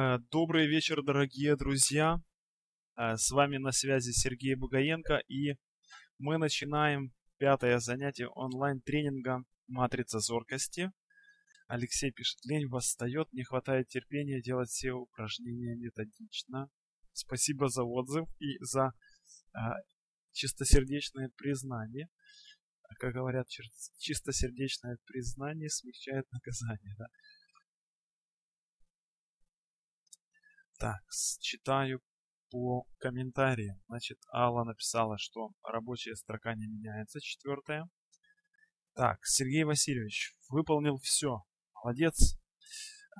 Э, добрый вечер, дорогие друзья. Э, с вами на связи Сергей Бугаенко, и мы начинаем пятое занятие онлайн-тренинга «Матрица зоркости». Алексей пишет, лень восстает, не хватает терпения делать все упражнения методично. Спасибо за отзыв и за а, чистосердечное признание. Как говорят, чистосердечное признание смягчает наказание. Да? Так, читаю по комментариям. Значит, Алла написала, что рабочая строка не меняется, четвертая. Так, Сергей Васильевич выполнил все. Молодец.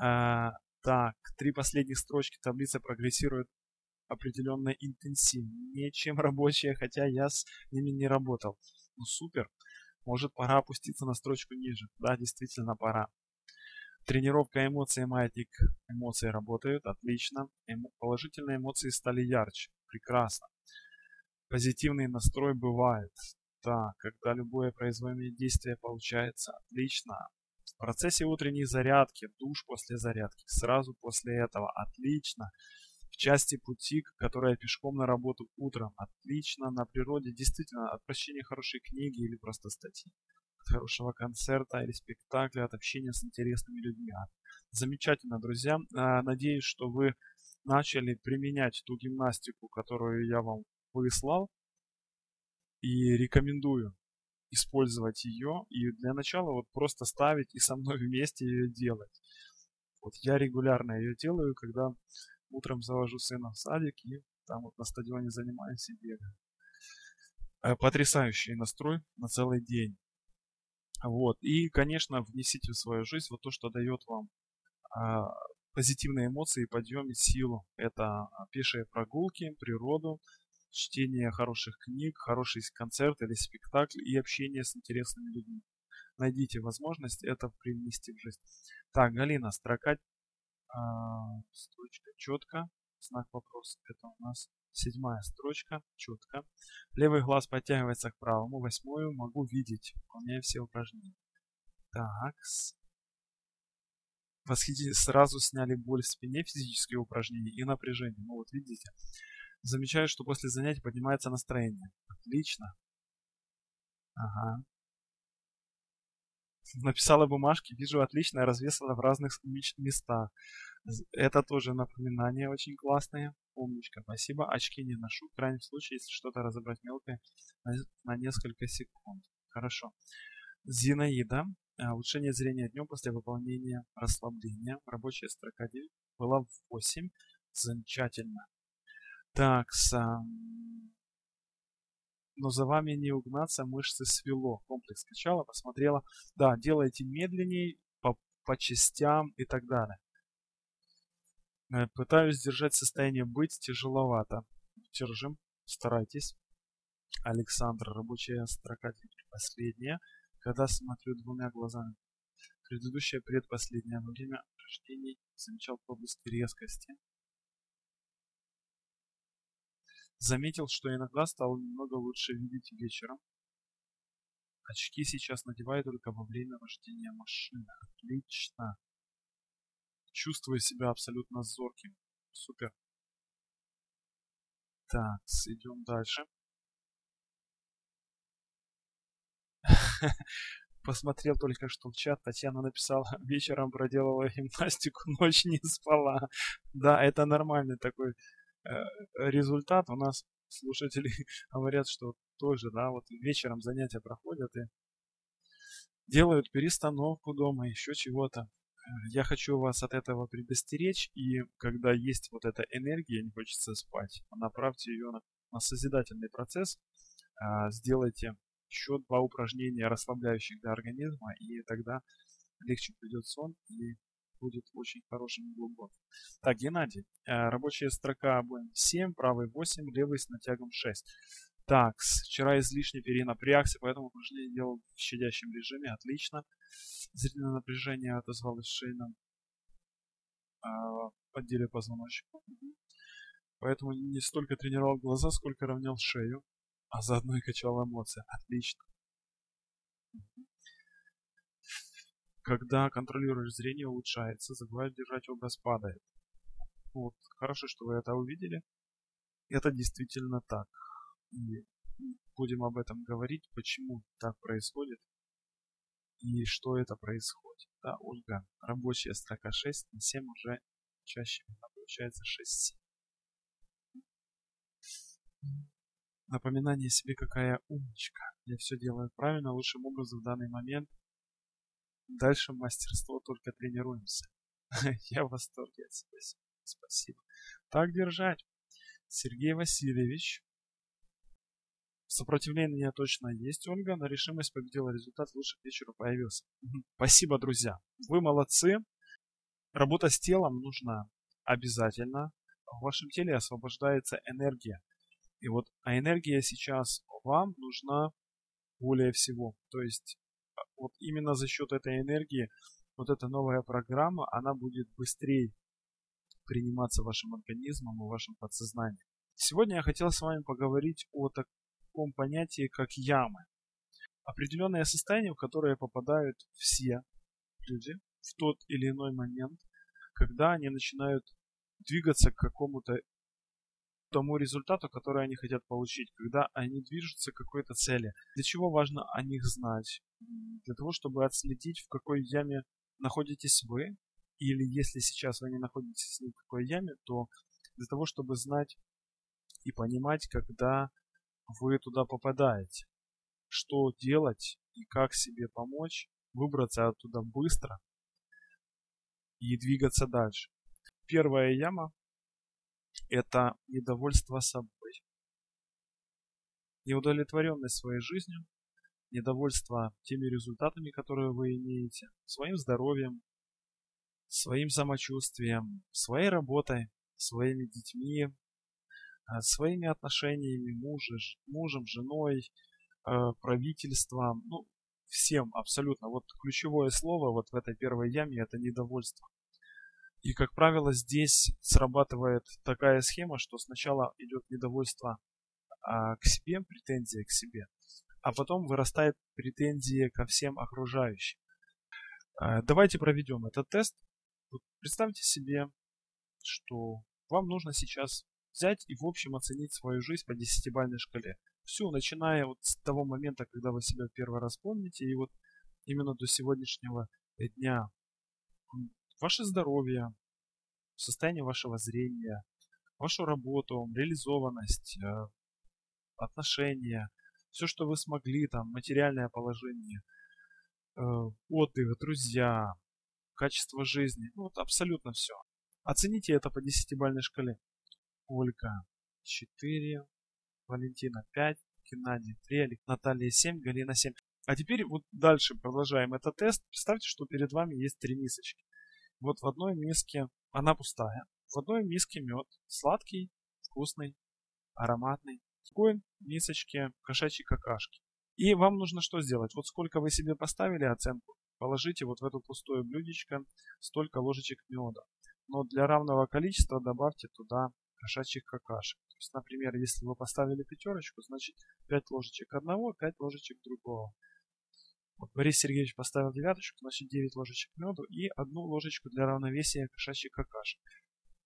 А, так, три последних строчки таблицы прогрессируют определенно интенсивнее, чем рабочая, хотя я с ними не работал. Ну супер. Может пора опуститься на строчку ниже. Да, действительно пора. Тренировка эмоций, маятник эмоции работают, отлично. Эмо положительные эмоции стали ярче, прекрасно. Позитивный настрой бывает. Так, когда любое производимое действие получается, отлично. В процессе утренней зарядки, душ после зарядки, сразу после этого, отлично. В части пути, которая пешком на работу утром, отлично. На природе, действительно, от прочтения хорошей книги или просто статьи хорошего концерта или спектакля, от общения с интересными людьми. Замечательно, друзья. А, надеюсь, что вы начали применять ту гимнастику, которую я вам выслал. И рекомендую использовать ее. И для начала вот просто ставить и со мной вместе ее делать. Вот я регулярно ее делаю, когда утром завожу сына в садик и там вот на стадионе занимаюсь и бегаю. Э, потрясающий настрой на целый день. Вот. И, конечно, внесите в свою жизнь вот то, что дает вам а, позитивные эмоции, подъем и силу. Это пешие прогулки, природу, чтение хороших книг, хороший концерт или спектакль и общение с интересными людьми. Найдите возможность это привнести в жизнь. Так, Галина, строка, а, строчка четко, знак вопроса. Это у нас Седьмая строчка, четко. Левый глаз подтягивается к правому. Восьмую могу видеть, выполняя все упражнения. Так. Восхитительно. Сразу сняли боль в спине, физические упражнения и напряжение. Ну вот видите. Замечаю, что после занятий поднимается настроение. Отлично. Ага. Написала бумажки, вижу отлично, развесила в разных местах. Это тоже напоминание очень классное. Умничка, спасибо. Очки не ношу. В крайнем случае, если что-то разобрать мелкое, на, несколько секунд. Хорошо. Зинаида. А, улучшение зрения днем после выполнения расслабления. Рабочая строка 9 была в 8. Замечательно. Так, сам... но за вами не угнаться, мышцы свело. Комплекс скачала, посмотрела. Да, делайте медленней, по, по частям и так далее. Э, пытаюсь держать состояние быть тяжеловато. Держим, старайтесь. Александр, рабочая строка последняя. Когда смотрю двумя глазами. Предыдущая предпоследняя. Во время рождения замечал проблеск резкости. Заметил, что иногда стало немного лучше видеть вечером. Очки сейчас надеваю только во время вождения машины. Отлично чувствую себя абсолютно зорким. Супер. Так, идем дальше. Посмотрел только что в чат, Татьяна написала, вечером проделала гимнастику, ночь не спала. Да, это нормальный такой результат. У нас слушатели говорят, что тоже, да, вот вечером занятия проходят и делают перестановку дома, еще чего-то я хочу вас от этого предостеречь, и когда есть вот эта энергия, не хочется спать, направьте ее на, на созидательный процесс, а, сделайте еще два упражнения, расслабляющих для организма, и тогда легче придет сон и будет очень хорошим глубоким. Так, Геннадий, а, рабочая строка обоим 7, правый 8, левый с натягом 6. Так, вчера излишне перенапрягся, поэтому упражнение делал в щадящем режиме, отлично. Зрительное напряжение отозвалось шейном а, отделе позвоночника. Поэтому не столько тренировал глаза, сколько равнял шею, а заодно и качал эмоции. Отлично. Когда контролируешь зрение, улучшается, забываешь держать образ падает. Вот, хорошо, что вы это увидели. Это действительно так. И будем об этом говорить, почему так происходит и что это происходит. Да, Ольга, рабочая строка 6 на 7 уже чаще получается 6 Напоминание себе, какая умничка. Я все делаю правильно, лучшим образом в данный момент. Дальше мастерство только тренируемся. Я в восторге от себя. Спасибо. Так держать. Сергей Васильевич. Сопротивление точно есть, Ольга, но решимость победила результат лучше к вечеру появился. Спасибо, друзья. Вы молодцы. Работа с телом нужна обязательно. В вашем теле освобождается энергия. И вот, а энергия сейчас вам нужна более всего. То есть вот именно за счет этой энергии вот эта новая программа, она будет быстрее приниматься вашим организмом и вашим подсознанием. Сегодня я хотел с вами поговорить о таком понятии, как ямы. Определенное состояние, в которое попадают все люди в тот или иной момент, когда они начинают двигаться к какому-то тому результату, который они хотят получить, когда они движутся к какой-то цели. Для чего важно о них знать? Для того, чтобы отследить, в какой яме находитесь вы, или если сейчас вы не находитесь в какой яме, то для того, чтобы знать и понимать, когда вы туда попадаете, что делать и как себе помочь, выбраться оттуда быстро и двигаться дальше. Первая яма – это недовольство собой, неудовлетворенность своей жизнью, недовольство теми результатами, которые вы имеете, своим здоровьем, своим самочувствием, своей работой, своими детьми, а, своими отношениями мужа, мужем, женой, а, правительством, ну, всем абсолютно. Вот ключевое слово вот в этой первой яме это недовольство. И, как правило, здесь срабатывает такая схема, что сначала идет недовольство а, к себе, претензия к себе, а потом вырастает претензия ко всем окружающим. А, давайте проведем этот тест. Вот представьте себе, что вам нужно сейчас взять и в общем оценить свою жизнь по десятибальной шкале. Все, начиная вот с того момента, когда вы себя первый раз помните, и вот именно до сегодняшнего дня. Ваше здоровье, состояние вашего зрения, вашу работу, реализованность, э, отношения, все, что вы смогли, там, материальное положение, э, отдых, друзья, качество жизни, ну, вот абсолютно все. Оцените это по десятибальной шкале. Ольга 4, Валентина 5, Геннадий 3, Наталья 7, Галина 7. А теперь вот дальше продолжаем этот тест. Представьте, что перед вами есть три мисочки. Вот в одной миске она пустая. В одной миске мед. Сладкий, вкусный, ароматный другой мисочке кошачьей какашки. И вам нужно что сделать? Вот сколько вы себе поставили оценку, положите вот в это пустое блюдечко столько ложечек меда. Но для равного количества добавьте туда кошачьих какашек. То есть, например, если вы поставили пятерочку, значит 5 ложечек одного, 5 ложечек другого. Вот Борис Сергеевич поставил девяточку, значит 9 ложечек меду и одну ложечку для равновесия кошачьих какашек.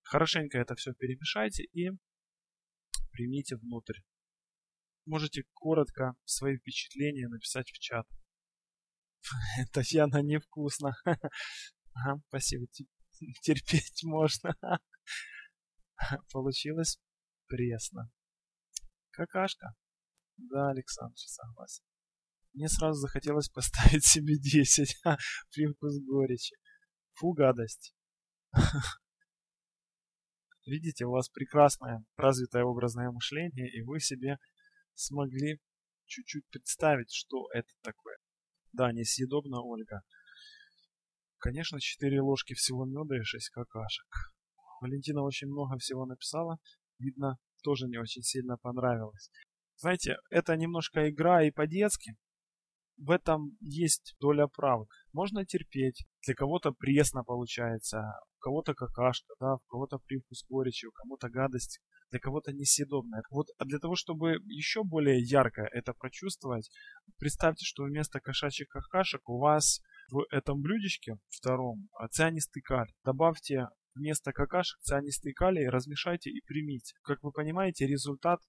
Хорошенько это все перемешайте и примите внутрь. Можете коротко свои впечатления написать в чат. Татьяна, невкусно. Ага, спасибо. Терпеть можно. Получилось пресно. Какашка. Да, Александр, согласен. Мне сразу захотелось поставить себе 10. Привкус горечи. Фу, гадость. Видите, у вас прекрасное развитое образное мышление, и вы себе смогли чуть-чуть представить, что это такое. Да, несъедобно, Ольга. Конечно, 4 ложки всего меда и 6 какашек. Валентина очень много всего написала. Видно, тоже не очень сильно понравилось. Знаете, это немножко игра и по-детски. В этом есть доля правды. Можно терпеть. Для кого-то пресно получается, у кого-то какашка, да, у кого-то привкус горечи, у кого-то гадость для кого-то несъедобное. Вот а для того, чтобы еще более ярко это прочувствовать, представьте, что вместо кошачьих какашек у вас в этом блюдечке втором цианистый калий. Добавьте вместо какашек цианистый калий размешайте и примите. Как вы понимаете, результат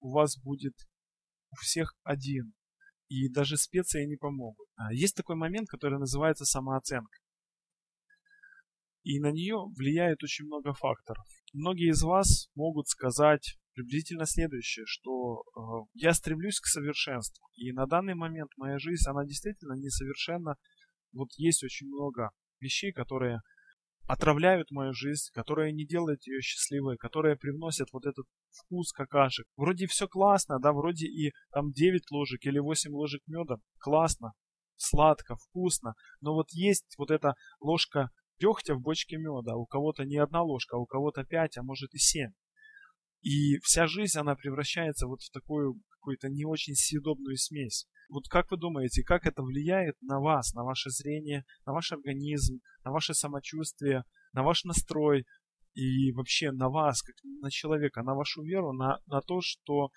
у вас будет у всех один. И даже специи не помогут. А есть такой момент, который называется самооценка. И на нее влияет очень много факторов. Многие из вас могут сказать приблизительно следующее, что э, я стремлюсь к совершенству. И на данный момент моя жизнь, она действительно несовершенна. Вот есть очень много вещей, которые отравляют мою жизнь, которые не делают ее счастливой, которые привносят вот этот вкус какашек. Вроде все классно, да, вроде и там 9 ложек или 8 ложек меда, классно, сладко, вкусно, но вот есть вот эта ложка дегтя в бочке меда, у кого-то не одна ложка, а у кого-то 5, а может и 7. И вся жизнь, она превращается вот в такую какую-то не очень съедобную смесь. Вот как вы думаете, как это влияет на вас, на ваше зрение, на ваш организм, на ваше самочувствие, на ваш настрой и вообще на вас, как на человека, на вашу веру, на, на то, что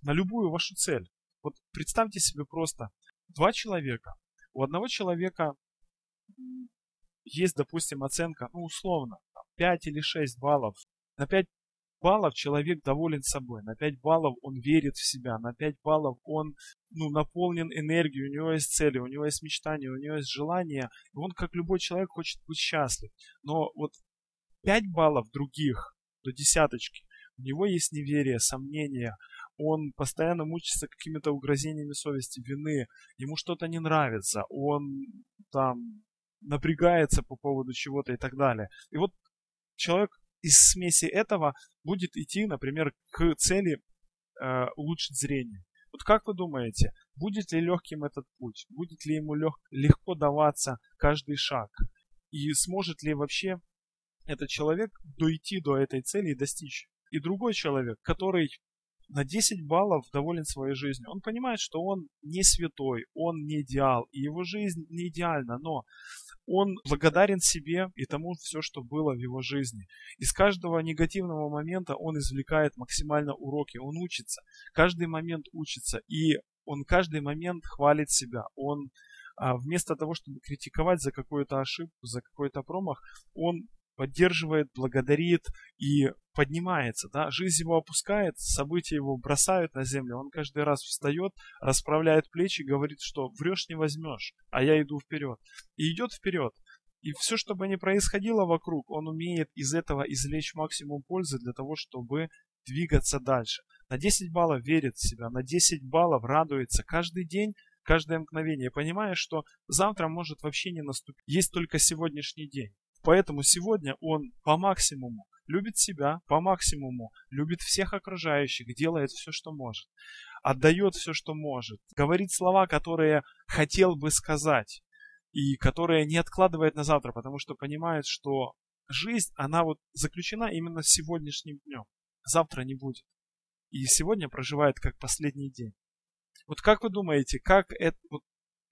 на любую вашу цель. Вот представьте себе просто два человека. У одного человека есть, допустим, оценка, ну, условно, 5 или 6 баллов. На 5 баллов человек доволен собой, на 5 баллов он верит в себя, на 5 баллов он ну, наполнен энергией, у него есть цели, у него есть мечтания, у него есть желания, и он, как любой человек, хочет быть счастлив. Но вот 5 баллов других до десяточки, у него есть неверие, сомнения, он постоянно мучится какими-то угрозениями совести, вины, ему что-то не нравится, он там напрягается по поводу чего-то и так далее. И вот человек из смеси этого будет идти, например, к цели э, улучшить зрение. Вот как вы думаете, будет ли легким этот путь? Будет ли ему лег, легко даваться каждый шаг? И сможет ли вообще этот человек дойти до этой цели и достичь? И другой человек, который на 10 баллов доволен своей жизнью. Он понимает, что он не святой, он не идеал, и его жизнь не идеальна, но он благодарен себе и тому все, что было в его жизни. Из каждого негативного момента он извлекает максимально уроки, он учится, каждый момент учится, и он каждый момент хвалит себя, он а, вместо того, чтобы критиковать за какую-то ошибку, за какой-то промах, он поддерживает, благодарит и поднимается. Да? Жизнь его опускает, события его бросают на землю. Он каждый раз встает, расправляет плечи, говорит, что врешь не возьмешь, а я иду вперед. И идет вперед. И все, что бы ни происходило вокруг, он умеет из этого извлечь максимум пользы для того, чтобы двигаться дальше. На 10 баллов верит в себя, на 10 баллов радуется каждый день, каждое мгновение, понимая, что завтра может вообще не наступить. Есть только сегодняшний день. Поэтому сегодня он по максимуму любит себя, по максимуму любит всех окружающих, делает все, что может, отдает все, что может, говорит слова, которые хотел бы сказать и которые не откладывает на завтра, потому что понимает, что жизнь, она вот заключена именно сегодняшним днем. Завтра не будет. И сегодня проживает как последний день. Вот как вы думаете, как это, вот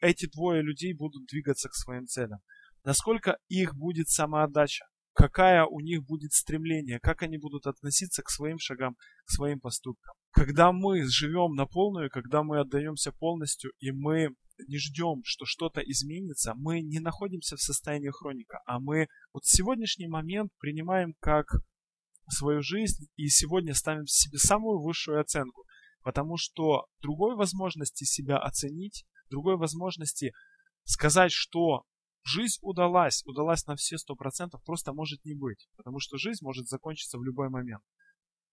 эти двое людей будут двигаться к своим целям? Насколько их будет самоотдача, какая у них будет стремление, как они будут относиться к своим шагам, к своим поступкам. Когда мы живем на полную, когда мы отдаемся полностью, и мы не ждем, что что-то изменится, мы не находимся в состоянии хроника, а мы вот сегодняшний момент принимаем как свою жизнь и сегодня ставим себе самую высшую оценку, потому что другой возможности себя оценить, другой возможности сказать, что Жизнь удалась, удалась на все сто процентов, просто может не быть, потому что жизнь может закончиться в любой момент.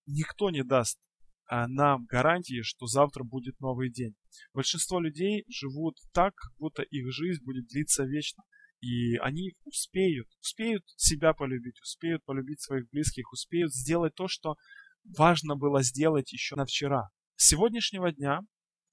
Никто не даст а, нам гарантии, что завтра будет новый день. Большинство людей живут так, как будто их жизнь будет длиться вечно. И они успеют, успеют себя полюбить, успеют полюбить своих близких, успеют сделать то, что важно было сделать еще на вчера. С сегодняшнего дня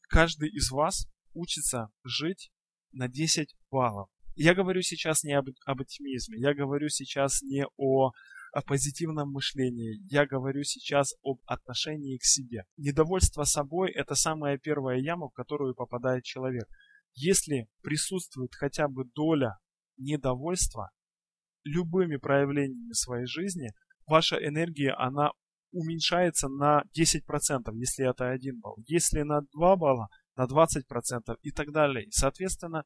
каждый из вас учится жить на 10 баллов. Я говорю сейчас не об, об оптимизме, я говорю сейчас не о, о позитивном мышлении, я говорю сейчас об отношении к себе. Недовольство собой – это самая первая яма, в которую попадает человек. Если присутствует хотя бы доля недовольства любыми проявлениями своей жизни, ваша энергия, она уменьшается на 10%, если это 1 балл. Если на 2 балла, на 20% и так далее. Соответственно,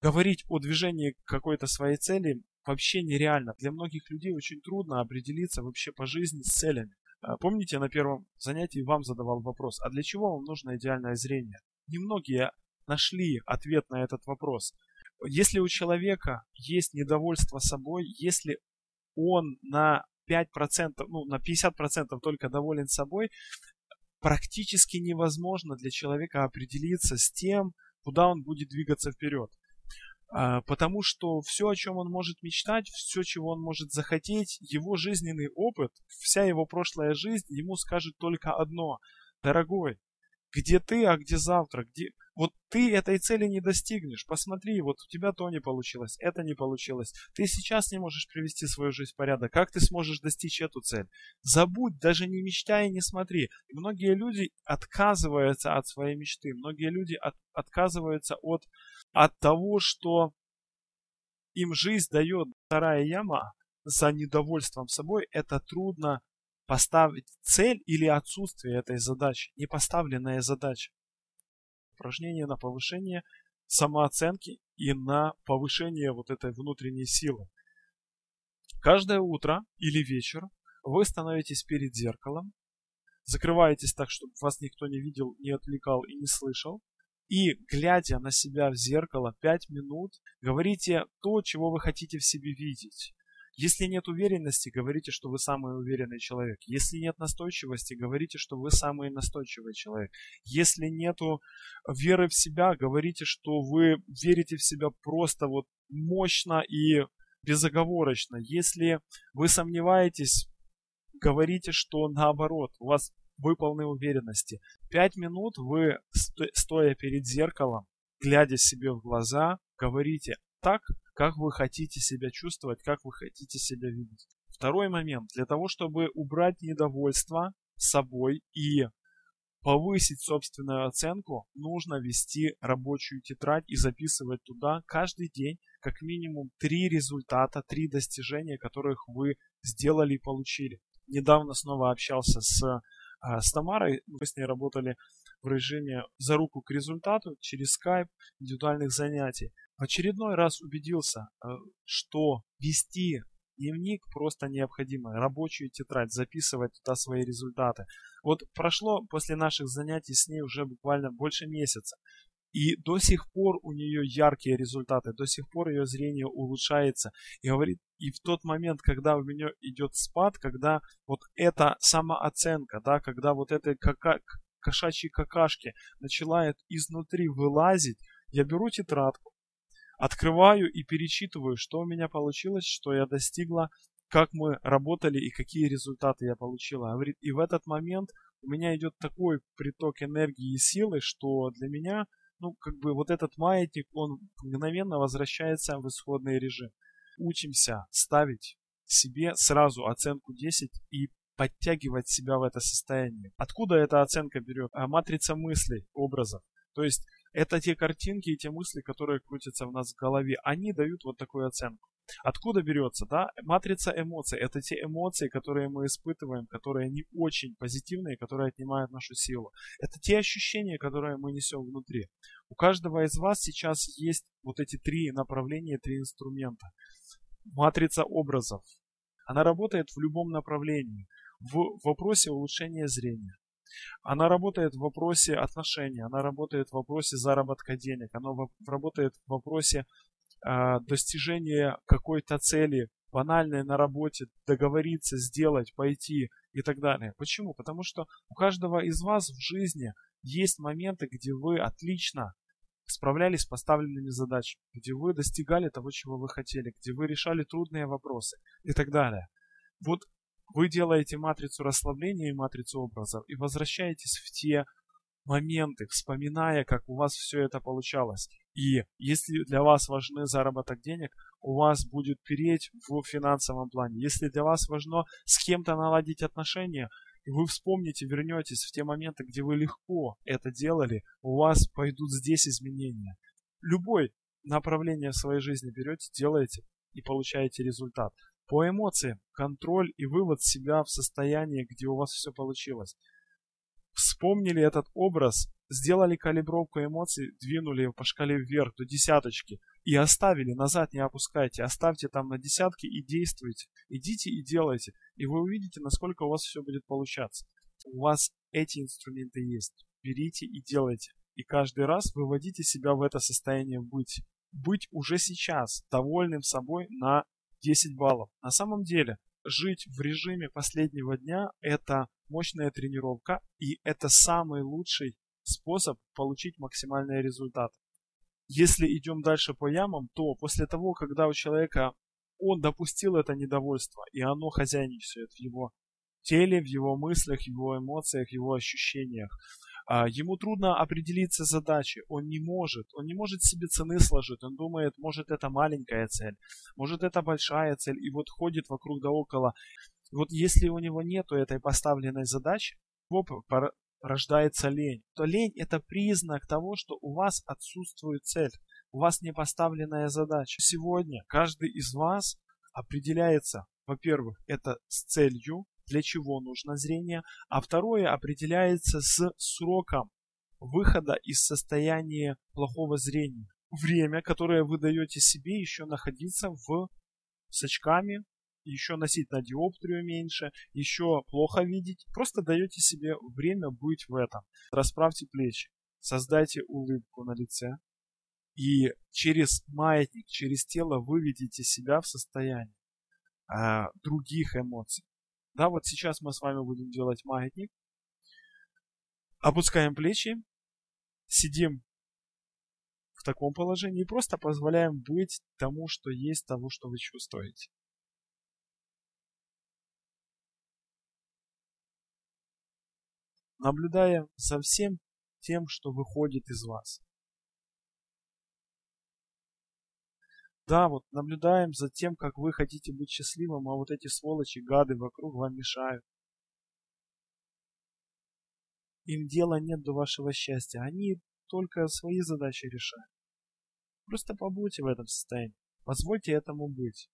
говорить о движении какой-то своей цели вообще нереально. Для многих людей очень трудно определиться вообще по жизни с целями. А, помните, на первом занятии вам задавал вопрос, а для чего вам нужно идеальное зрение? Немногие нашли ответ на этот вопрос. Если у человека есть недовольство собой, если он на 5%, ну, на 50% только доволен собой, практически невозможно для человека определиться с тем, куда он будет двигаться вперед. А, потому что все, о чем он может мечтать, все, чего он может захотеть, его жизненный опыт, вся его прошлая жизнь ему скажет только одно. Дорогой, где ты, а где завтра? Где... Вот ты этой цели не достигнешь. Посмотри, вот у тебя то не получилось, это не получилось. Ты сейчас не можешь привести свою жизнь в порядок. Как ты сможешь достичь эту цель? Забудь, даже не мечтай и не смотри. Многие люди отказываются от своей мечты. Многие люди от, отказываются от, от того, что им жизнь дает вторая яма за недовольством собой. Это трудно поставить цель или отсутствие этой задачи, непоставленная задача. Упражнение на повышение самооценки и на повышение вот этой внутренней силы. Каждое утро или вечер вы становитесь перед зеркалом, закрываетесь так, чтобы вас никто не видел, не отвлекал и не слышал, и, глядя на себя в зеркало 5 минут, говорите то, чего вы хотите в себе видеть. Если нет уверенности, говорите, что вы самый уверенный человек. Если нет настойчивости, говорите, что вы самый настойчивый человек. Если нету веры в себя, говорите, что вы верите в себя просто вот мощно и безоговорочно. Если вы сомневаетесь, говорите, что наоборот, у вас вы полны уверенности. Пять минут вы, стоя перед зеркалом, глядя себе в глаза, говорите так, как вы хотите себя чувствовать, как вы хотите себя видеть. Второй момент. Для того, чтобы убрать недовольство собой и повысить собственную оценку, нужно вести рабочую тетрадь и записывать туда каждый день как минимум три результата, три достижения, которых вы сделали и получили. Недавно снова общался с, а, с Тамарой, мы с ней работали в режиме за руку к результату через скайп индивидуальных занятий. В очередной раз убедился, э, что вести дневник просто необходимо, рабочую тетрадь, записывать туда свои результаты. Вот прошло после наших занятий с ней уже буквально больше месяца. И до сих пор у нее яркие результаты, до сих пор ее зрение улучшается. И говорит, и в тот момент, когда у меня идет спад, когда вот эта самооценка, да, когда вот это кака, кошачьи какашки начинают изнутри вылазить, я беру тетрадку, открываю и перечитываю, что у меня получилось, что я достигла, как мы работали и какие результаты я получила. И в этот момент у меня идет такой приток энергии и силы, что для меня, ну, как бы вот этот маятник, он мгновенно возвращается в исходный режим. Учимся ставить себе сразу оценку 10 и подтягивать себя в это состояние. Откуда эта оценка берет? А матрица мыслей, образов. То есть это те картинки и те мысли, которые крутятся в нас в голове. Они дают вот такую оценку. Откуда берется, да? Матрица эмоций. Это те эмоции, которые мы испытываем, которые не очень позитивные, которые отнимают нашу силу. Это те ощущения, которые мы несем внутри. У каждого из вас сейчас есть вот эти три направления, три инструмента. Матрица образов. Она работает в любом направлении в вопросе улучшения зрения. Она работает в вопросе отношений, она работает в вопросе заработка денег, она работает в вопросе э, достижения какой-то цели, банальной на работе, договориться, сделать, пойти и так далее. Почему? Потому что у каждого из вас в жизни есть моменты, где вы отлично справлялись с поставленными задачами, где вы достигали того, чего вы хотели, где вы решали трудные вопросы и так далее. Вот вы делаете матрицу расслабления и матрицу образов и возвращаетесь в те моменты, вспоминая, как у вас все это получалось. И если для вас важны заработок денег, у вас будет переть в финансовом плане. Если для вас важно с кем-то наладить отношения, и вы вспомните, вернетесь в те моменты, где вы легко это делали, у вас пойдут здесь изменения. Любой направление в своей жизни берете, делаете и получаете результат. По эмоциям, контроль и вывод себя в состояние, где у вас все получилось. Вспомнили этот образ, сделали калибровку эмоций, двинули по шкале вверх до десяточки и оставили, назад не опускайте, оставьте там на десятки и действуйте. Идите и делайте, и вы увидите, насколько у вас все будет получаться. У вас эти инструменты есть. Берите и делайте. И каждый раз выводите себя в это состояние быть. Быть уже сейчас довольным собой на 10 баллов. На самом деле, жить в режиме последнего дня – это мощная тренировка, и это самый лучший способ получить максимальный результат. Если идем дальше по ямам, то после того, когда у человека он допустил это недовольство, и оно хозяйничает в его теле, в его мыслях, в его эмоциях, в его ощущениях, ему трудно определиться с задачей, он не может, он не может себе цены сложить, он думает, может это маленькая цель, может это большая цель, и вот ходит вокруг да около. Вот если у него нету этой поставленной задачи, рождается лень, то лень это признак того, что у вас отсутствует цель, у вас не поставленная задача. Сегодня каждый из вас определяется, во-первых, это с целью, для чего нужно зрение, а второе определяется с сроком выхода из состояния плохого зрения. Время, которое вы даете себе еще находиться в с очками, еще носить на диоптрию меньше, еще плохо видеть. Просто даете себе время быть в этом. Расправьте плечи, создайте улыбку на лице. И через маятник, через тело выведите себя в состояние э, других эмоций. Да, вот сейчас мы с вами будем делать маятник. Опускаем плечи, сидим в таком положении и просто позволяем быть тому, что есть, того, что вы чувствуете. Наблюдая за всем тем, что выходит из вас. Да, вот наблюдаем за тем, как вы хотите быть счастливым, а вот эти сволочи, гады вокруг вам мешают. Им дела нет до вашего счастья. Они только свои задачи решают. Просто побудьте в этом состоянии. Позвольте этому быть.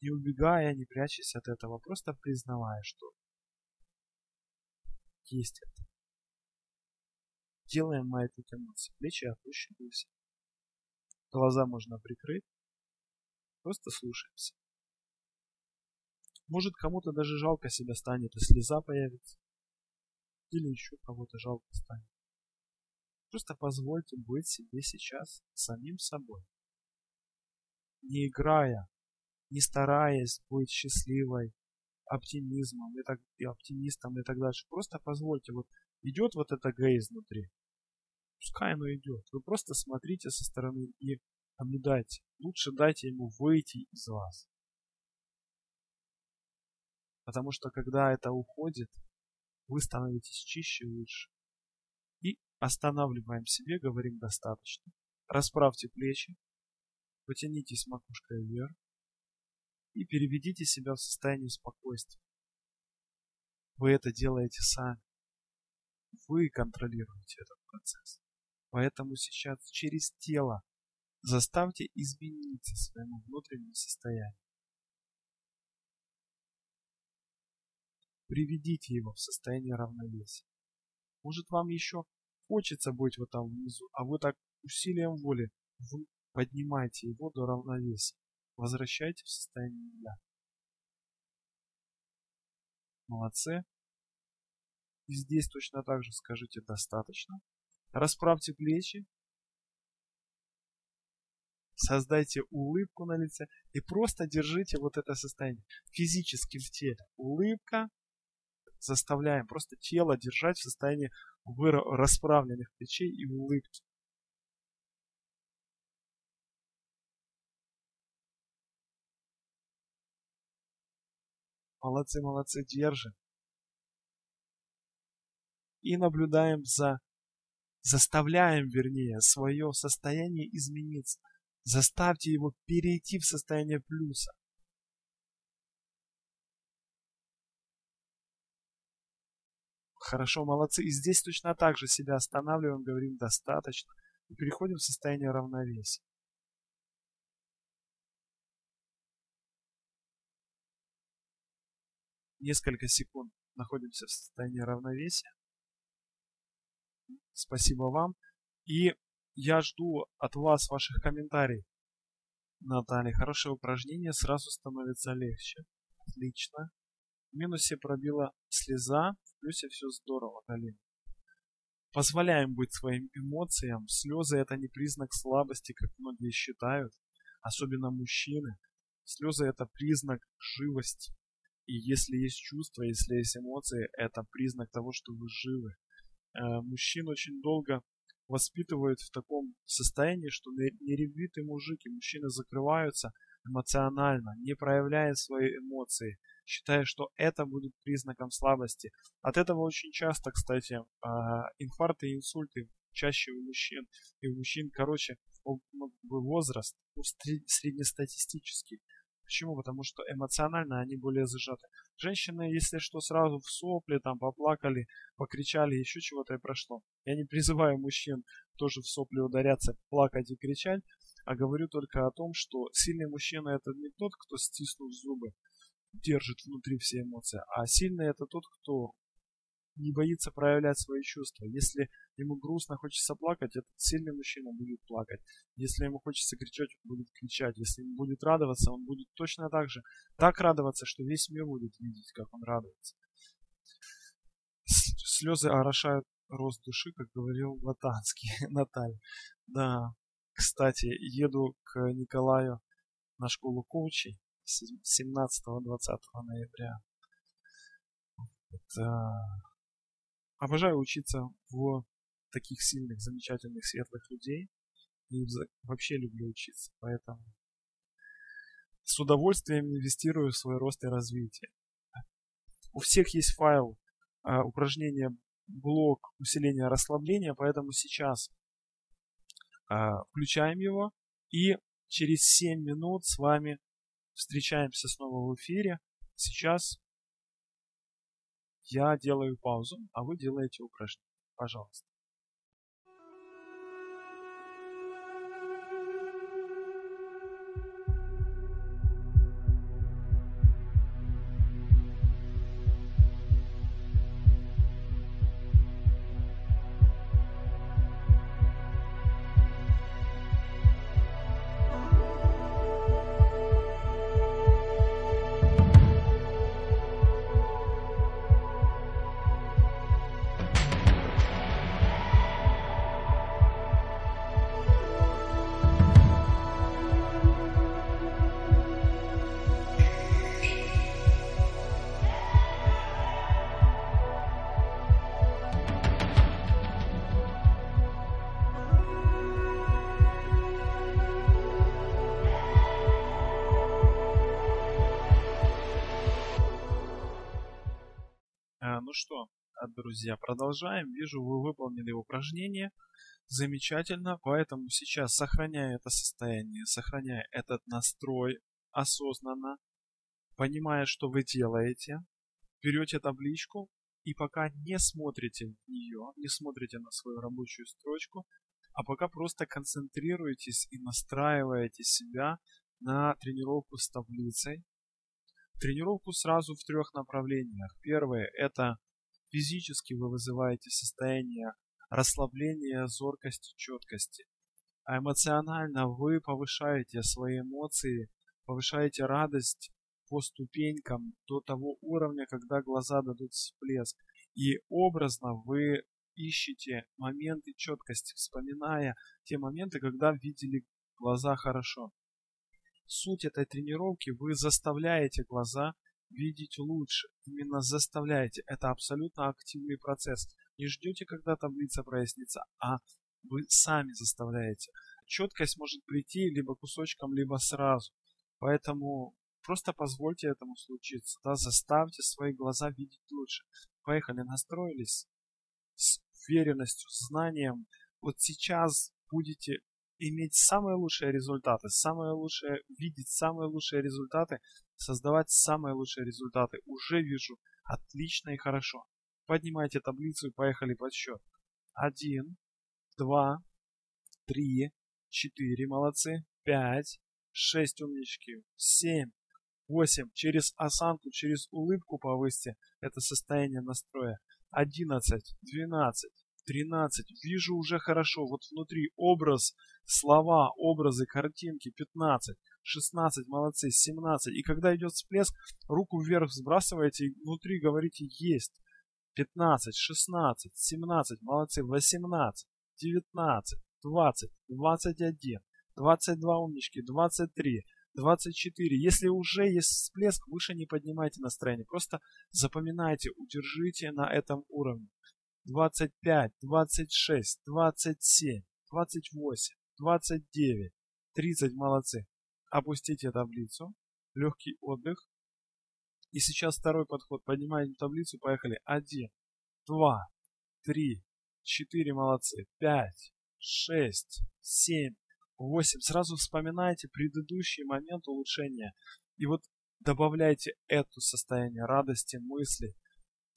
Не убегая, не прячась от этого, просто признавая, что есть это. Делаем маятник эмоций. Плечи опущены. Глаза можно прикрыть. Просто слушаемся. Может кому-то даже жалко себя станет, и слеза появится. Или еще кого-то жалко станет. Просто позвольте быть себе сейчас самим собой. Не играя, не стараясь быть счастливой, оптимизмом и, так, и оптимистом и так дальше. Просто позвольте, вот идет вот эта Г изнутри, Пускай оно идет. Вы просто смотрите со стороны и наблюдайте. Лучше дайте ему выйти из вас. Потому что когда это уходит, вы становитесь чище и лучше. И останавливаем себе, говорим достаточно. Расправьте плечи, потянитесь макушкой вверх и переведите себя в состояние спокойствия. Вы это делаете сами. Вы контролируете этот процесс. Поэтому сейчас через тело заставьте измениться своему внутреннему состоянию. Приведите его в состояние равновесия. Может вам еще хочется быть вот там внизу, а вы так усилием воли поднимаете его до равновесия. Возвращайте в состояние я. Молодцы. И здесь точно так же скажите достаточно. Расправьте плечи. Создайте улыбку на лице и просто держите вот это состояние физически в теле. Улыбка. Заставляем просто тело держать в состоянии расправленных плечей и улыбки. Молодцы, молодцы, держим. И наблюдаем за заставляем, вернее, свое состояние измениться. Заставьте его перейти в состояние плюса. Хорошо, молодцы. И здесь точно так же себя останавливаем, говорим достаточно. И переходим в состояние равновесия. Несколько секунд находимся в состоянии равновесия. Спасибо вам. И я жду от вас ваших комментариев. Наталья, хорошее упражнение, сразу становится легче. Отлично. В минусе пробила слеза, в плюсе все здорово, Галина. Позволяем быть своим эмоциям. Слезы это не признак слабости, как многие считают, особенно мужчины. Слезы это признак живости. И если есть чувства, если есть эмоции, это признак того, что вы живы. Э, мужчин очень долго воспитывают в таком состоянии, что неревитый мужик и мужчины закрываются эмоционально, не проявляя свои эмоции, считая, что это будет признаком слабости. От этого очень часто, кстати, а, инфаркты и инсульты чаще у мужчин. И у мужчин, короче, возраст среднестатистический. Почему? Потому что эмоционально они более зажаты. Женщины, если что, сразу в сопли, там, поплакали, покричали, еще чего-то и прошло. Я не призываю мужчин тоже в сопли ударяться, плакать и кричать, а говорю только о том, что сильный мужчина это не тот, кто стиснув зубы, держит внутри все эмоции, а сильный это тот, кто не боится проявлять свои чувства. Если ему грустно, хочется плакать, этот сильный мужчина будет плакать. Если ему хочется кричать, он будет кричать. Если ему будет радоваться, он будет точно так же. Так радоваться, что весь мир будет видеть, как он радуется. Слезы орошают рост души, как говорил Латанский Наталья. Да, кстати, еду к Николаю на школу коучей 17-20 ноября. Это Обожаю учиться в таких сильных, замечательных, светлых людей. И вообще люблю учиться. Поэтому с удовольствием инвестирую в свой рост и развитие. У всех есть файл а, упражнения блок усиления расслабления, поэтому сейчас а, включаем его и через 7 минут с вами встречаемся снова в эфире. Сейчас я делаю паузу, а вы делаете упражнение. Пожалуйста. Друзья, продолжаем. Вижу, вы выполнили упражнение. Замечательно. Поэтому сейчас, сохраняя это состояние, сохраняя этот настрой осознанно, понимая, что вы делаете, берете табличку и пока не смотрите в нее, не смотрите на свою рабочую строчку, а пока просто концентрируетесь и настраиваете себя на тренировку с таблицей, Тренировку сразу в трех направлениях. Первое – это физически вы вызываете состояние расслабления, зоркости, четкости. А эмоционально вы повышаете свои эмоции, повышаете радость по ступенькам до того уровня, когда глаза дадут всплеск. И образно вы ищете моменты четкости, вспоминая те моменты, когда видели глаза хорошо суть этой тренировки, вы заставляете глаза видеть лучше. Именно заставляете. Это абсолютно активный процесс. Не ждете, когда таблица прояснится, а вы сами заставляете. Четкость может прийти либо кусочком, либо сразу. Поэтому просто позвольте этому случиться. Да, заставьте свои глаза видеть лучше. Поехали, настроились с уверенностью, с знанием. Вот сейчас будете иметь самые лучшие результаты, самые лучшие, видеть самые лучшие результаты, создавать самые лучшие результаты. Уже вижу отлично и хорошо. Поднимайте таблицу и поехали под счет. Один, два, три, четыре, молодцы, пять, шесть, умнички, семь, восемь. Через осанку, через улыбку повысьте это состояние настроя. Одиннадцать, двенадцать, 13. Вижу уже хорошо. Вот внутри образ, слова, образы, картинки. 15. 16. Молодцы. 17. И когда идет всплеск, руку вверх сбрасываете и внутри говорите «Есть». 15, 16, 17, молодцы, 18, 19, 20, 21, 22 умнички, 23, 24. Если уже есть всплеск, выше не поднимайте настроение. Просто запоминайте, удержите на этом уровне. 25, 26, 27, 28, 29, 30. Молодцы. Опустите таблицу. Легкий отдых. И сейчас второй подход. Поднимаем таблицу. Поехали. 1, 2, 3, 4. Молодцы. 5, 6, 7, 8. Сразу вспоминайте предыдущий момент улучшения. И вот добавляйте это состояние радости, мысли.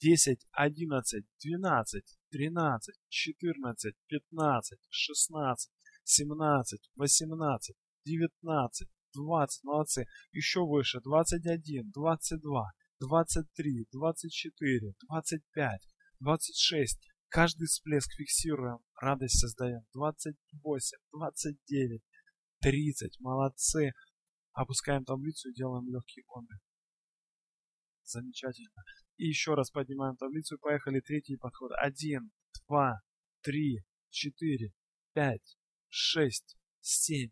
10, 11, 12, 13, 14, 15, 16, 17, 18, 19, 20. Молодцы. Еще выше. 21, 22, 23, 24, 25, 26. Каждый всплеск фиксируем, радость создаем. 28, 29, 30. Молодцы. Опускаем таблицу и делаем легкий отдых. Замечательно. И еще раз поднимаем таблицу. Поехали. Третий подход. 1, 2, 3, 4, 5, 6, 7,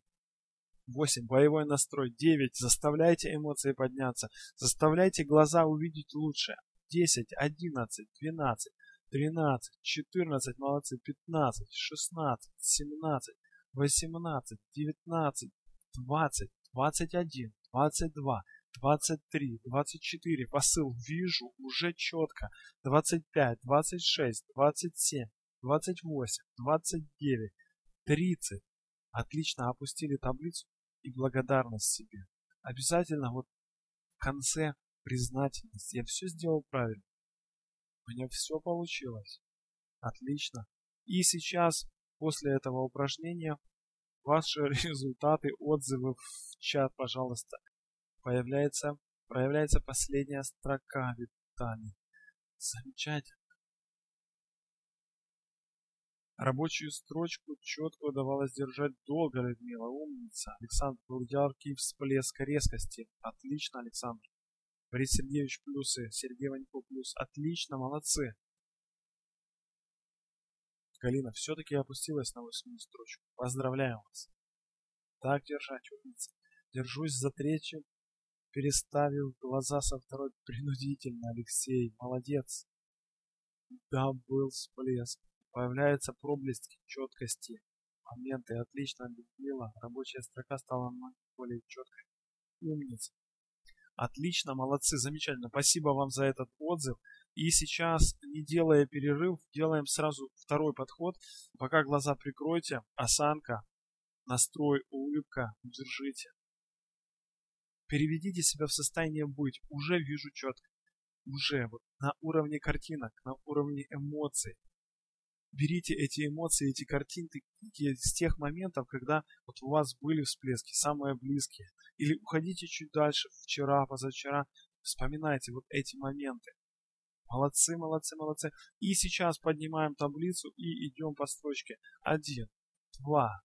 8. Боевой настрой. 9. Заставляйте эмоции подняться. Заставляйте глаза увидеть лучше. 10, 11, 12, 13, 14, молодцы, 15, 16, 17, 18, 19, 20, 21, 22, 23, 24. Посыл вижу уже четко. 25, 26, 27, 28, 29, 30. Отлично опустили таблицу и благодарность себе. Обязательно вот в конце признательность. Я все сделал правильно. У меня все получилось. Отлично. И сейчас, после этого упражнения, ваши результаты, отзывы в чат, пожалуйста. Появляется, проявляется последняя строка Виталий. Замечательно. Рабочую строчку четко удавалось держать долго, Людмила. Умница. Александр был яркий всплеск резкости. Отлично, Александр. Борис Сергеевич плюсы, Сергей Ванько плюс. Отлично, молодцы. Галина все-таки опустилась на восьмую строчку. Поздравляю вас. Так держать, умница. Держусь за третью, переставил глаза со второй принудительно. Алексей, молодец. Да, был всплеск. Появляются проблески четкости. Моменты отлично, Людмила. Рабочая строка стала более четкой. Умница. Отлично, молодцы, замечательно. Спасибо вам за этот отзыв. И сейчас, не делая перерыв, делаем сразу второй подход. Пока глаза прикройте, осанка, настрой, улыбка, держите. Переведите себя в состояние быть. Уже вижу четко. Уже вот на уровне картинок, на уровне эмоций. Берите эти эмоции, эти картинки с тех моментов, когда вот у вас были всплески, самые близкие. Или уходите чуть дальше, вчера, позавчера, вспоминайте вот эти моменты. Молодцы, молодцы, молодцы. И сейчас поднимаем таблицу и идем по строчке. Один, два,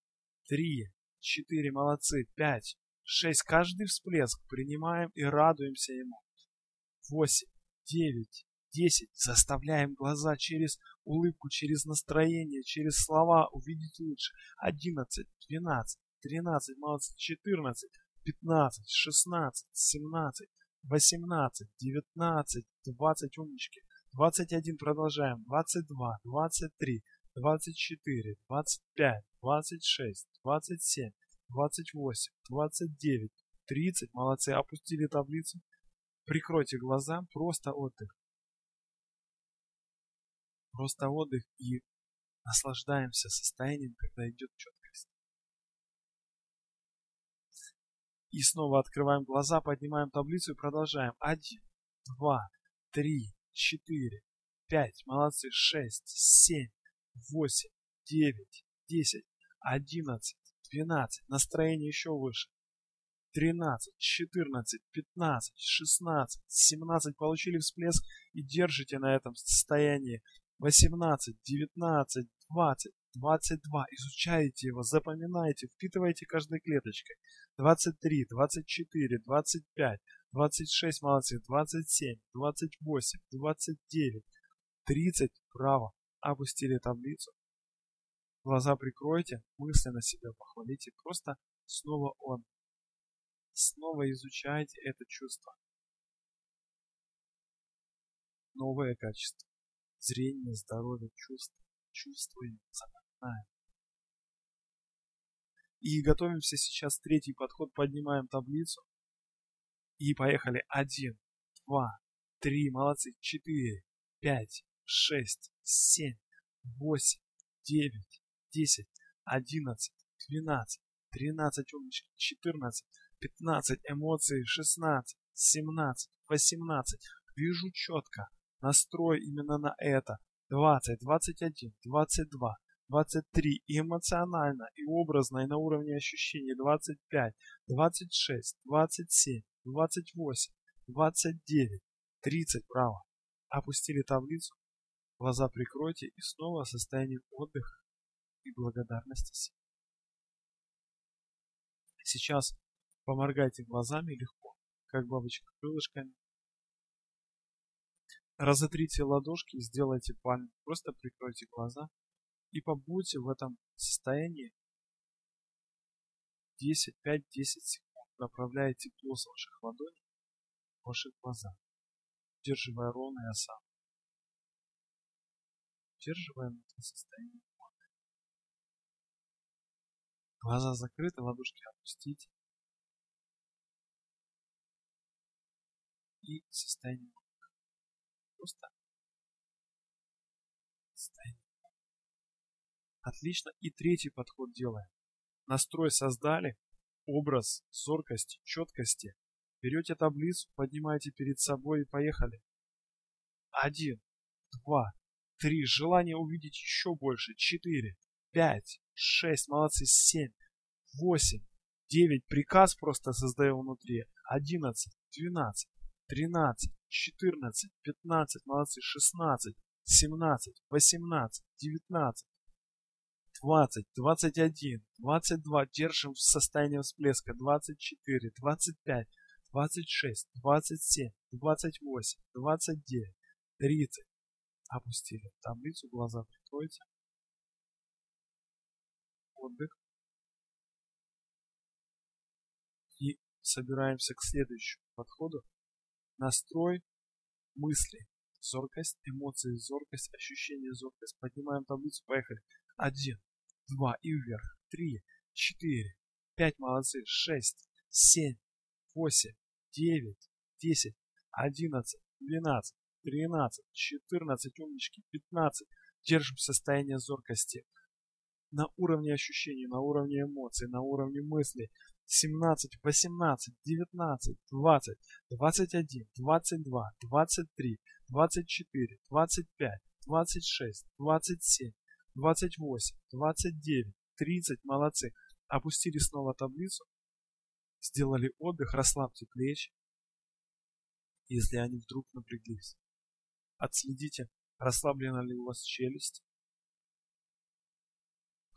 три, четыре, молодцы, пять, шесть. Каждый всплеск принимаем и радуемся ему. Восемь, девять, десять. Заставляем глаза через улыбку, через настроение, через слова увидеть лучше. Одиннадцать, двенадцать, тринадцать, молодцы, четырнадцать. 15, 16, 17, 18, 19, 20 умнички, 21 продолжаем, 22, 23, 24, 25, 26, 27, 28, 29, 30. Молодцы, опустили таблицу. Прикройте глаза, просто отдых. Просто отдых и наслаждаемся состоянием, когда идет четкость. И снова открываем глаза, поднимаем таблицу и продолжаем. Один, два, три, четыре, пять, молодцы, шесть, семь, восемь, девять, десять, одиннадцать, двенадцать. Настроение еще выше. 13, 14, 15, 16, 17 получили всплеск и держите на этом состоянии 18, 19, 20, 22. Изучайте его, запоминайте, впитывайте каждой клеточкой. 23, 24, 25, 26, молодцы, 27, 28, 29, 30. Браво. Опустили таблицу. Глаза прикройте, мысленно себя похвалите. Просто снова он. Снова изучайте это чувство. Новое качество. Зрение, здоровье, чувство. Чувствуем, запоминаем. И готовимся сейчас третий подход. Поднимаем таблицу. И поехали. Один, два, три, молодцы. Четыре, пять, шесть, семь, восемь, девять, десять, одиннадцать, двенадцать, тринадцать, умнички, четырнадцать, пятнадцать, эмоции, шестнадцать, семнадцать, восемнадцать. Вижу четко. Настрой именно на это. Двадцать, двадцать один, двадцать два, двадцать три. И эмоционально, и образно, и на уровне ощущений. Двадцать пять, двадцать шесть, двадцать семь, двадцать восемь, двадцать девять, тридцать. Право. Опустили таблицу. Глаза прикройте и снова состояние отдыха и благодарности себе. Сейчас поморгайте глазами легко, как бабочка крылышками. Разотрите ладошки, сделайте пальцы, просто прикройте глаза и побудьте в этом состоянии 10, 5-10 секунд, направляя тепло с ваших ладоней в ваши глаза, удерживая ровный осанку. Удерживаем это состояние. Глаза закрыты, ладошки опустите. И состояние Просто состояние. Отлично. И третий подход делаем. Настрой создали, образ зоркости, четкости. Берете таблицу, поднимаете перед собой и поехали. Один, два, три. Желание увидеть еще больше. Четыре, пять, шесть. Молодцы. Семь, восемь, девять. Приказ просто создаем внутри. Одиннадцать, двенадцать, тринадцать, четырнадцать, пятнадцать. Молодцы. Шестнадцать, семнадцать, восемнадцать, девятнадцать. 20, 21, 22, держим в состоянии всплеска, 24, 25, 26, 27, 28, 29, 30, Опустили таблицу, глаза прикройте. Отдых. И собираемся к следующему подходу. Настрой мысли. Зоркость, эмоции, зоркость, ощущение, зоркость. Поднимаем таблицу, поехали. Один, два и вверх. Три, четыре, пять, молодцы. Шесть, семь, восемь, девять, десять, одиннадцать, двенадцать, 13, 14, умнички, 15. Держим состояние зоркости. На уровне ощущений, на уровне эмоций, на уровне мыслей. 17, 18, 19, 20, 21, 22, 23, 24, 25, 26, 27, 28, 29, 30. Молодцы. Опустили снова таблицу. Сделали отдых, расслабьте плечи, если они вдруг напряглись. Отследите, расслаблена ли у вас челюсть.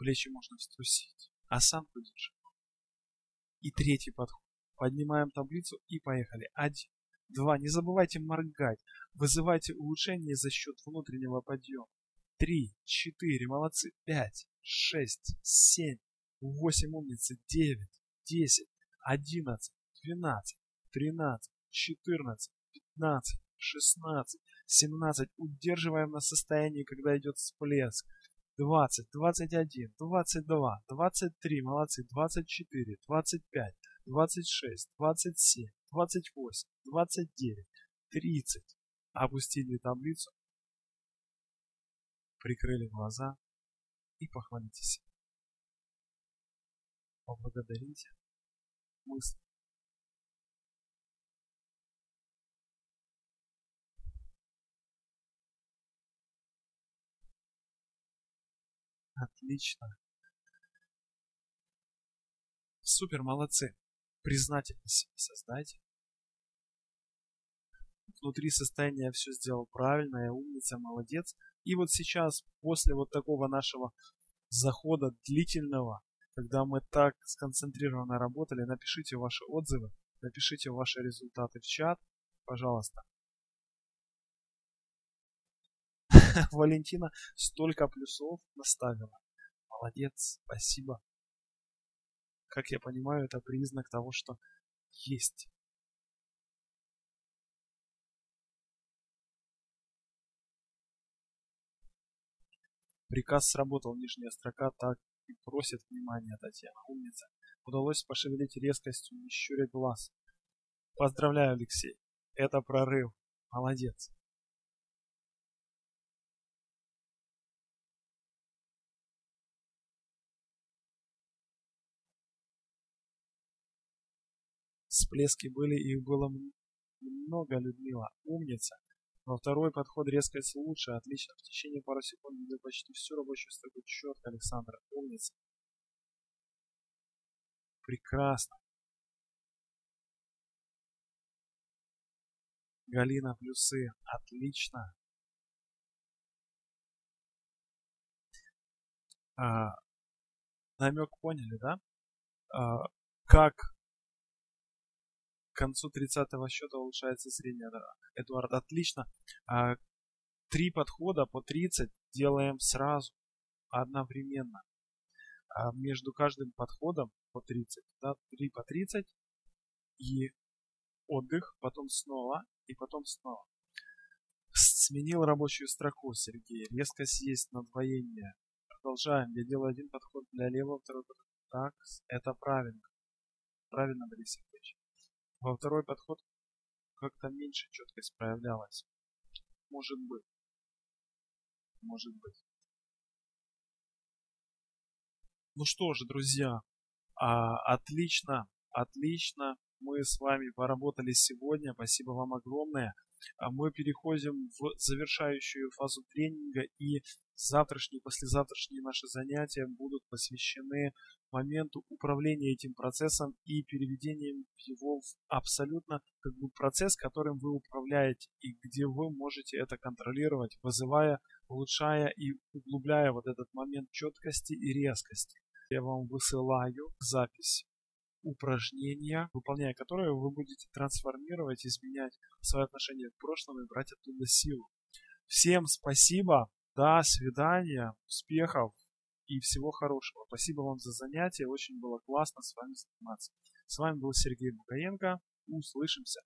Плечи можно вструсить. Осанку держим. И третий подход. Поднимаем таблицу и поехали. Один. Два. Не забывайте моргать. Вызывайте улучшение за счет внутреннего подъема. Три. Четыре. Молодцы. Пять. Шесть. Семь. Восемь. Умницы. Девять. Десять. Одиннадцать. Двенадцать. Тринадцать. Четырнадцать. Пятнадцать. Шестнадцать. 17. Удерживаем на состоянии, когда идет всплеск. 20, 21, 22, 23, молодцы, 24, 25, 26, 27, 28, 29, 30. Опустили таблицу, прикрыли глаза и похвалите. Поблагодарите мысли. Отлично. Супер, молодцы. Признательность себе создайте. внутри состояния все сделал правильно, я умница, молодец. И вот сейчас, после вот такого нашего захода длительного, когда мы так сконцентрированно работали, напишите ваши отзывы, напишите ваши результаты в чат, пожалуйста. Валентина столько плюсов наставила. Молодец, спасибо. Как я понимаю, это признак того, что есть. Приказ сработал, нижняя строка так и просит внимания Татьяна. Умница. Удалось пошевелить резкостью, не щуря глаз. Поздравляю, Алексей. Это прорыв. Молодец. Всплески были, их было много, Людмила. Умница. Во второй подход резкость лучше. Отлично. В течение пары секунд видел почти всю рабочую строку четко, Александр. Умница. Прекрасно. Галина плюсы. Отлично. А, намек поняли, да? А, как концу 30-го счета улучшается средняя. Эдуард, отлично. А, три подхода по 30 делаем сразу, одновременно. А между каждым подходом по 30, да, 3 по 30 и отдых, потом снова и потом снова. Сменил рабочую строку, Сергей. Резко съесть на двоение. Продолжаем. Я делаю один подход для левого, второй подход. Так, это правильно. Правильно, Борис Сергеевич. Во второй подход как-то меньше четкость проявлялась. Может быть. Может быть. Ну что же, друзья, а, отлично, отлично. Мы с вами поработали сегодня. Спасибо вам огромное. А мы переходим в завершающую фазу тренинга и завтрашние, послезавтрашние наши занятия будут посвящены моменту управления этим процессом и переведением его в абсолютно как бы процесс, которым вы управляете и где вы можете это контролировать, вызывая, улучшая и углубляя вот этот момент четкости и резкости. Я вам высылаю запись упражнения, выполняя которые вы будете трансформировать, изменять свое отношение к прошлому и брать оттуда силу. Всем спасибо, до свидания, успехов и всего хорошего. Спасибо вам за занятие, очень было классно с вами заниматься. С вами был Сергей Бугаенко, услышимся.